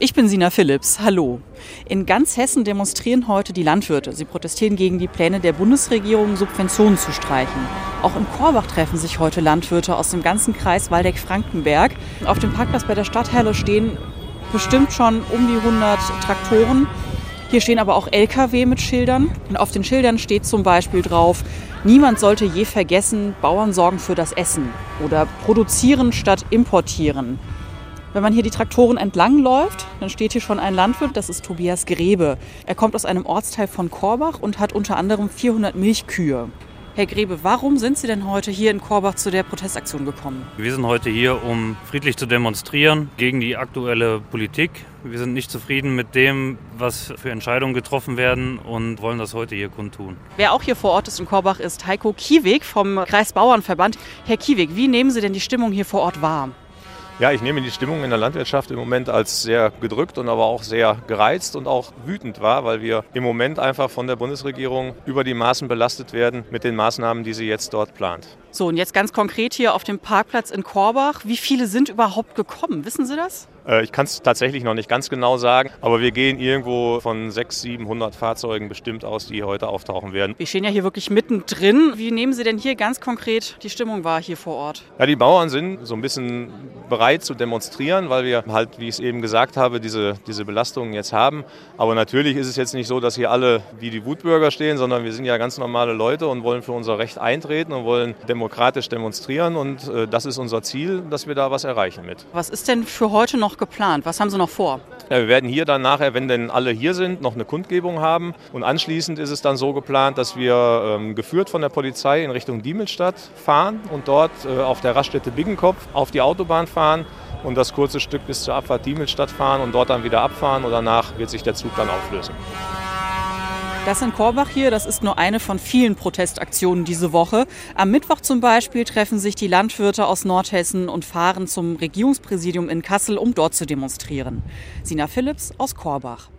Ich bin Sina Philips. Hallo. In ganz Hessen demonstrieren heute die Landwirte. Sie protestieren gegen die Pläne der Bundesregierung, Subventionen zu streichen. Auch in Korbach treffen sich heute Landwirte aus dem ganzen Kreis Waldeck-Frankenberg. Auf dem Parkplatz bei der Stadthalle stehen bestimmt schon um die 100 Traktoren. Hier stehen aber auch Lkw mit Schildern. Und auf den Schildern steht zum Beispiel drauf, niemand sollte je vergessen, Bauern sorgen für das Essen oder produzieren statt importieren. Wenn man hier die Traktoren entlang läuft, dann steht hier schon ein Landwirt, das ist Tobias Grebe. Er kommt aus einem Ortsteil von Korbach und hat unter anderem 400 Milchkühe. Herr Grebe, warum sind Sie denn heute hier in Korbach zu der Protestaktion gekommen? Wir sind heute hier, um friedlich zu demonstrieren gegen die aktuelle Politik. Wir sind nicht zufrieden mit dem, was für Entscheidungen getroffen werden und wollen das heute hier kundtun. Wer auch hier vor Ort ist in Korbach, ist Heiko Kiewig vom Kreisbauernverband. Herr Kiewig, wie nehmen Sie denn die Stimmung hier vor Ort wahr? Ja, ich nehme die Stimmung in der Landwirtschaft im Moment als sehr gedrückt und aber auch sehr gereizt und auch wütend wahr, weil wir im Moment einfach von der Bundesregierung über die Maßen belastet werden mit den Maßnahmen, die sie jetzt dort plant. So, und jetzt ganz konkret hier auf dem Parkplatz in Korbach. Wie viele sind überhaupt gekommen? Wissen Sie das? Äh, ich kann es tatsächlich noch nicht ganz genau sagen, aber wir gehen irgendwo von 600, 700 Fahrzeugen bestimmt aus, die heute auftauchen werden. Wir stehen ja hier wirklich mittendrin. Wie nehmen Sie denn hier ganz konkret die Stimmung wahr hier vor Ort? Ja, die Bauern sind so ein bisschen bereit zu demonstrieren, weil wir halt, wie ich es eben gesagt habe, diese, diese Belastungen jetzt haben. Aber natürlich ist es jetzt nicht so, dass hier alle wie die Wutbürger stehen, sondern wir sind ja ganz normale Leute und wollen für unser Recht eintreten und wollen demokratisch demonstrieren. Und äh, das ist unser Ziel, dass wir da was erreichen mit. Was ist denn für heute noch geplant? Was haben Sie noch vor? Ja, wir werden hier dann nachher, wenn denn alle hier sind, noch eine Kundgebung haben. Und anschließend ist es dann so geplant, dass wir ähm, geführt von der Polizei in Richtung Diemelstadt fahren und dort äh, auf der Raststätte Biggenkopf auf die Autobahn fahren und das kurze Stück bis zur Abfahrt Diemelstadt fahren und dort dann wieder abfahren und danach wird sich der Zug dann auflösen. Das in Korbach hier, das ist nur eine von vielen Protestaktionen diese Woche. Am Mittwoch zum Beispiel treffen sich die Landwirte aus Nordhessen und fahren zum Regierungspräsidium in Kassel, um dort zu demonstrieren. Sina Philips aus Korbach.